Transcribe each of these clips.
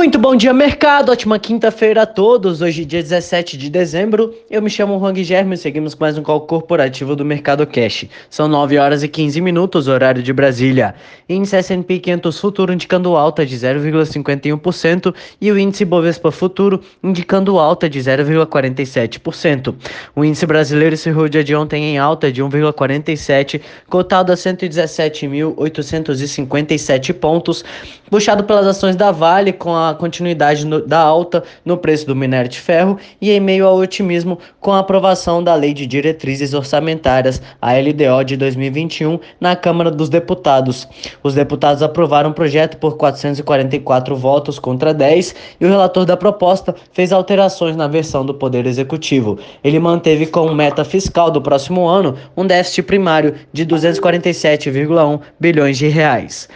Muito bom dia, mercado. Ótima quinta-feira a todos. Hoje, dia 17 de dezembro. Eu me chamo Juan Guilherme e seguimos com mais um call corporativo do Mercado Cash. São 9 horas e 15 minutos, horário de Brasília. Índice S&P 500 Futuro indicando alta de 0,51% e o índice Bovespa Futuro indicando alta de 0,47%. O índice brasileiro encerrou dia de ontem em alta de 1,47, cotado a 117.857 pontos, puxado pelas ações da Vale com a continuidade no, da alta no preço do minério de ferro e em meio ao otimismo com a aprovação da Lei de Diretrizes Orçamentárias, a LDO de 2021, na Câmara dos Deputados. Os deputados aprovaram o projeto por 444 votos contra 10 e o relator da proposta fez alterações na versão do Poder Executivo. Ele manteve como meta fiscal do próximo ano um déficit primário de 247,1 bilhões de reais.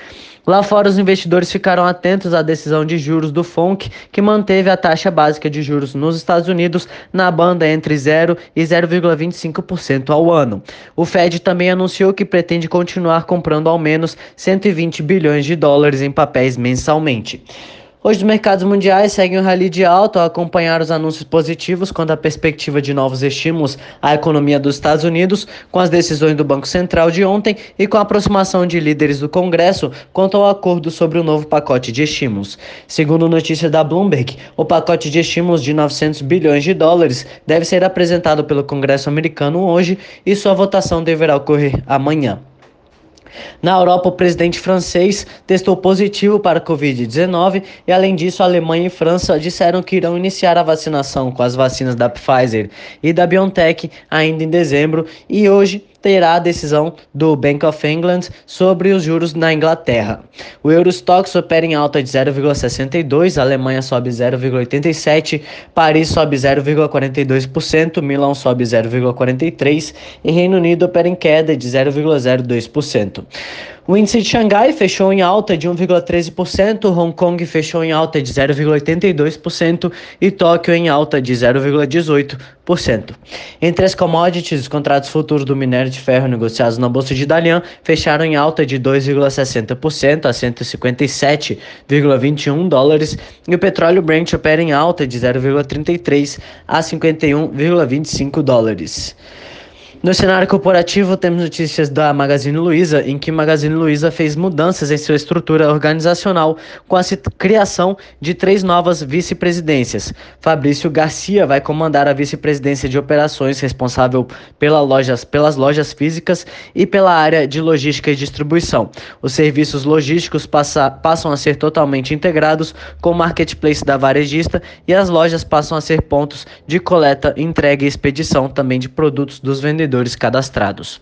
Lá fora, os investidores ficaram atentos à decisão de juros do FONC, que manteve a taxa básica de juros nos Estados Unidos na banda entre 0 e 0,25% ao ano. O Fed também anunciou que pretende continuar comprando ao menos 120 bilhões de dólares em papéis mensalmente. Hoje os mercados mundiais seguem o rally de alta ao acompanhar os anúncios positivos quanto à perspectiva de novos estímulos à economia dos Estados Unidos, com as decisões do Banco Central de ontem e com a aproximação de líderes do Congresso quanto ao acordo sobre o novo pacote de estímulos. Segundo notícia da Bloomberg, o pacote de estímulos de 900 bilhões de dólares deve ser apresentado pelo Congresso americano hoje e sua votação deverá ocorrer amanhã. Na Europa, o presidente francês testou positivo para a Covid-19 e, além disso, a Alemanha e França disseram que irão iniciar a vacinação com as vacinas da Pfizer e da BioNTech ainda em dezembro e hoje terá a decisão do Bank of England sobre os juros na Inglaterra. O Eurostox opera em alta de 0,62, a Alemanha sobe 0,87, Paris sobe 0,42%, Milão sobe 0,43% e Reino Unido opera em queda de 0,02%. O índice de Xangai fechou em alta de 1,13%, Hong Kong fechou em alta de 0,82% e Tóquio em alta de 0,18%. Entre as commodities, os contratos futuros do minério de ferro negociados na Bolsa de Dalian fecharam em alta de 2,60% a 157,21 dólares e o petróleo Brent opera em alta de 0,33 a 51,25 dólares. No cenário corporativo, temos notícias da Magazine Luiza, em que Magazine Luiza fez mudanças em sua estrutura organizacional com a criação de três novas vice-presidências. Fabrício Garcia vai comandar a vice-presidência de operações, responsável pela lojas, pelas lojas físicas e pela área de logística e distribuição. Os serviços logísticos passa, passam a ser totalmente integrados com o marketplace da varejista e as lojas passam a ser pontos de coleta, entrega e expedição também de produtos dos vendedores vendedores cadastrados.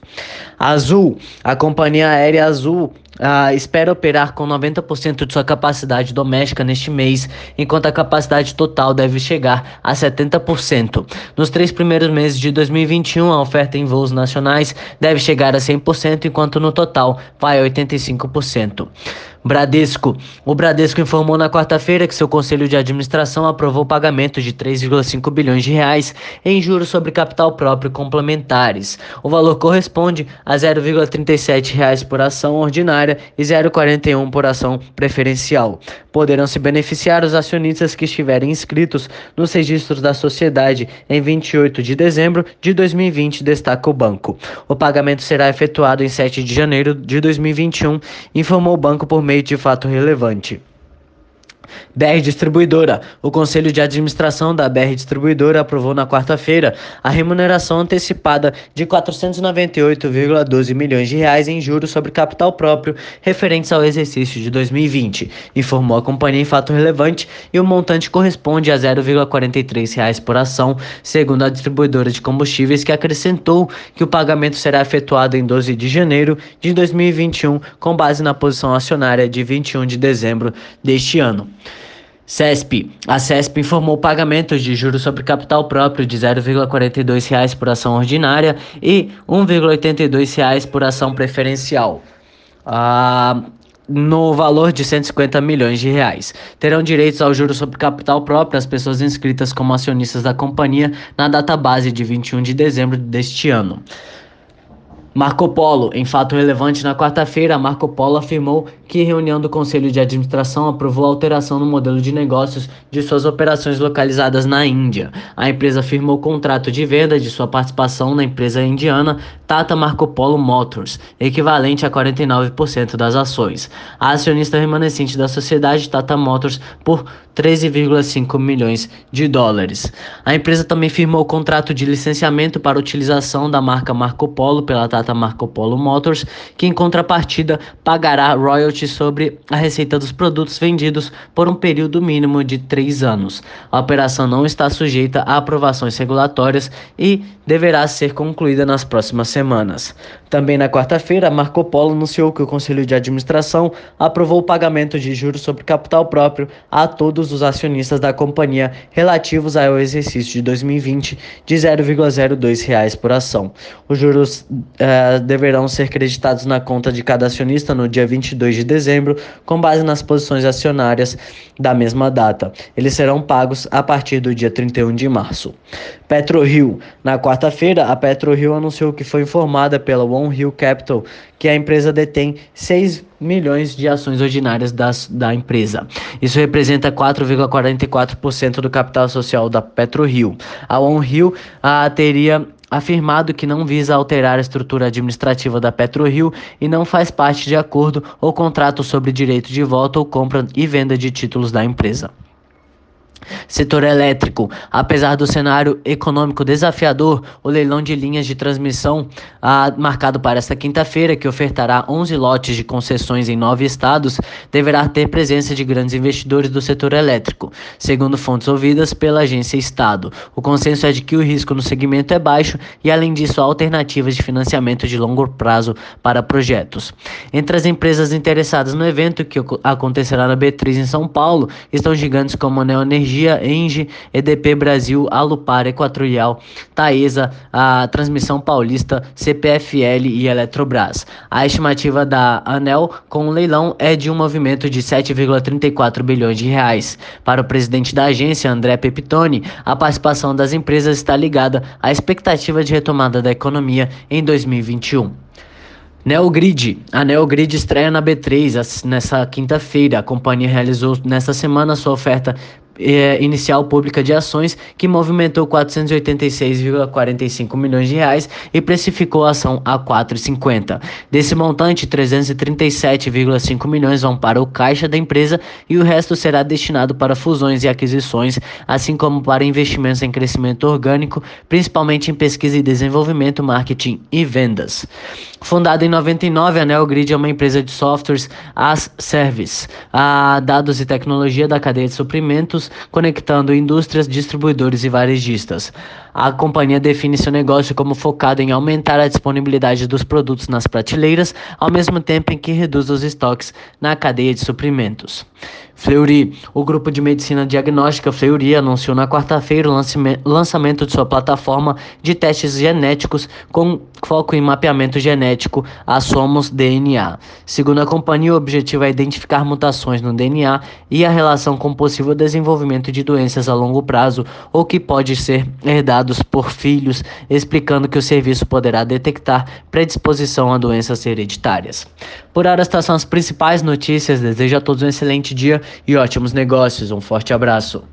Azul, a companhia aérea Azul Uh, espera operar com 90% de sua capacidade doméstica neste mês, enquanto a capacidade total deve chegar a 70%. Nos três primeiros meses de 2021, a oferta em voos nacionais deve chegar a 100%, enquanto no total vai a 85%. Bradesco. O Bradesco informou na quarta-feira que seu conselho de administração aprovou o pagamento de 3,5 bilhões de reais em juros sobre capital próprio complementares. O valor corresponde a 0,37 reais por ação ordinária e 0,41 por ação preferencial. Poderão se beneficiar os acionistas que estiverem inscritos nos registros da sociedade em 28 de dezembro de 2020, destaca o banco. O pagamento será efetuado em 7 de janeiro de 2021, informou o banco por meio de fato relevante. BR Distribuidora. O Conselho de Administração da BR Distribuidora aprovou na quarta-feira a remuneração antecipada de 498,12 milhões de reais em juros sobre capital próprio referentes ao exercício de 2020, informou a companhia em fato relevante e o montante corresponde a 0,43 reais por ação, segundo a distribuidora de combustíveis que acrescentou que o pagamento será efetuado em 12 de janeiro de 2021 com base na posição acionária de 21 de dezembro deste ano. CESP. A CESP informou pagamentos de juros sobre capital próprio de R$ 0,42 por ação ordinária e R$ 1,82 por ação preferencial. Ah, no valor de 150 milhões de reais. Terão direitos ao juros sobre capital próprio as pessoas inscritas como acionistas da companhia na data base de 21 de dezembro deste ano. Marco Polo. Em fato relevante, na quarta-feira, Marco Polo afirmou que reunião do Conselho de Administração aprovou a alteração no modelo de negócios de suas operações localizadas na Índia. A empresa firmou contrato de venda de sua participação na empresa indiana Tata Marco Polo Motors, equivalente a 49% das ações. A acionista remanescente da sociedade Tata Motors por 13,5 milhões de dólares. A empresa também firmou contrato de licenciamento para utilização da marca Marco Polo pela Tata Marco Polo Motors, que em contrapartida pagará royalties sobre a receita dos produtos vendidos por um período mínimo de três anos. A operação não está sujeita a aprovações regulatórias e deverá ser concluída nas próximas semanas. Também na quarta-feira, Marco Polo anunciou que o Conselho de Administração aprovou o pagamento de juros sobre capital próprio a todos os acionistas da companhia relativos ao exercício de 2020 de R$ 0,02 por ação. Os juros eh, deverão ser creditados na conta de cada acionista no dia 22 de dezembro, com base nas posições acionárias da mesma data. Eles serão pagos a partir do dia 31 de março. PetroRio. Na quarta-feira, a PetroRio anunciou que foi informada pela One Hill Capital que a empresa detém 6 milhões de ações ordinárias das, da empresa. Isso representa 4,44% do capital social da PetroRio. A One Hill a, teria afirmado que não visa alterar a estrutura administrativa da PetroRio e não faz parte de acordo ou contrato sobre direito de voto ou compra e venda de títulos da empresa. Setor elétrico. Apesar do cenário econômico desafiador, o leilão de linhas de transmissão ah, marcado para esta quinta-feira, que ofertará 11 lotes de concessões em nove estados, deverá ter presença de grandes investidores do setor elétrico, segundo fontes ouvidas pela agência Estado. O consenso é de que o risco no segmento é baixo e, além disso, há alternativas de financiamento de longo prazo para projetos. Entre as empresas interessadas no evento, que acontecerá na B3 em São Paulo, estão gigantes como a Neoenergia Energia, Engie, EDP Brasil, Alupar, Equatorial, Taesa, a Transmissão Paulista, CPFL e Eletrobras. A estimativa da ANEL com o leilão é de um movimento de 7,34 bilhões de reais. Para o presidente da agência, André Pepitone, a participação das empresas está ligada à expectativa de retomada da economia em 2021. Neogrid. A Neogrid estreia na B3 nessa quinta-feira. A companhia realizou nesta semana sua oferta é, inicial pública de ações que movimentou 486,45 milhões de reais e precificou a ação a 4,50. Desse montante, 337,5 milhões vão para o caixa da empresa e o resto será destinado para fusões e aquisições, assim como para investimentos em crescimento orgânico, principalmente em pesquisa e desenvolvimento, marketing e vendas. Fundada em 99, a Neogrid é uma empresa de softwares as service, a dados e tecnologia da cadeia de suprimentos conectando indústrias, distribuidores e varejistas. A companhia define seu negócio como focado em aumentar a disponibilidade dos produtos nas prateleiras, ao mesmo tempo em que reduz os estoques na cadeia de suprimentos. Fleury, o grupo de medicina diagnóstica Fleury anunciou na quarta-feira o lançamento de sua plataforma de testes genéticos com foco em mapeamento genético a Somos DNA. Segundo a companhia, o objetivo é identificar mutações no DNA e a relação com possível desenvolvimento de doenças a longo prazo ou que pode ser herdado por filhos, explicando que o serviço poderá detectar predisposição a doenças hereditárias. Por hora, estas são as principais notícias. Desejo a todos um excelente dia e ótimos negócios. Um forte abraço.